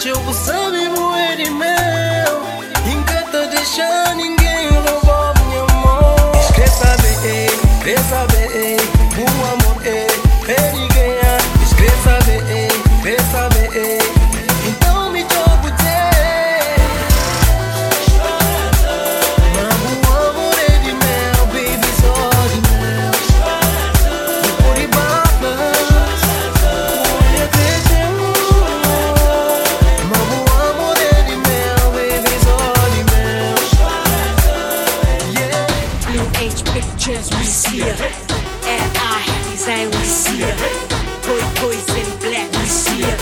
Ceu sabe moer meu. Encanta deixar ninguém roubar minha mão Quer eh, saber, quer saber eh, O amor é sign, we see ya. Boy, boys in black, we see ya.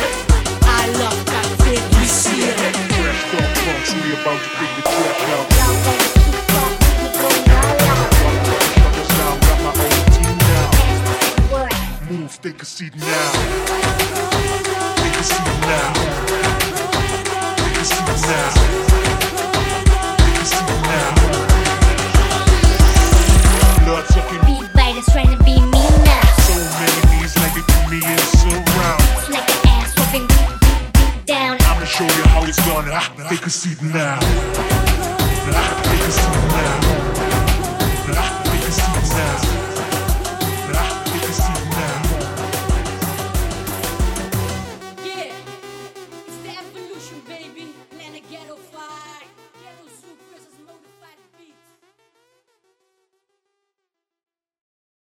I love that thing, we see ya. Fresh off punks, we about to the trap to we go wild. Move, now. Take a seat now.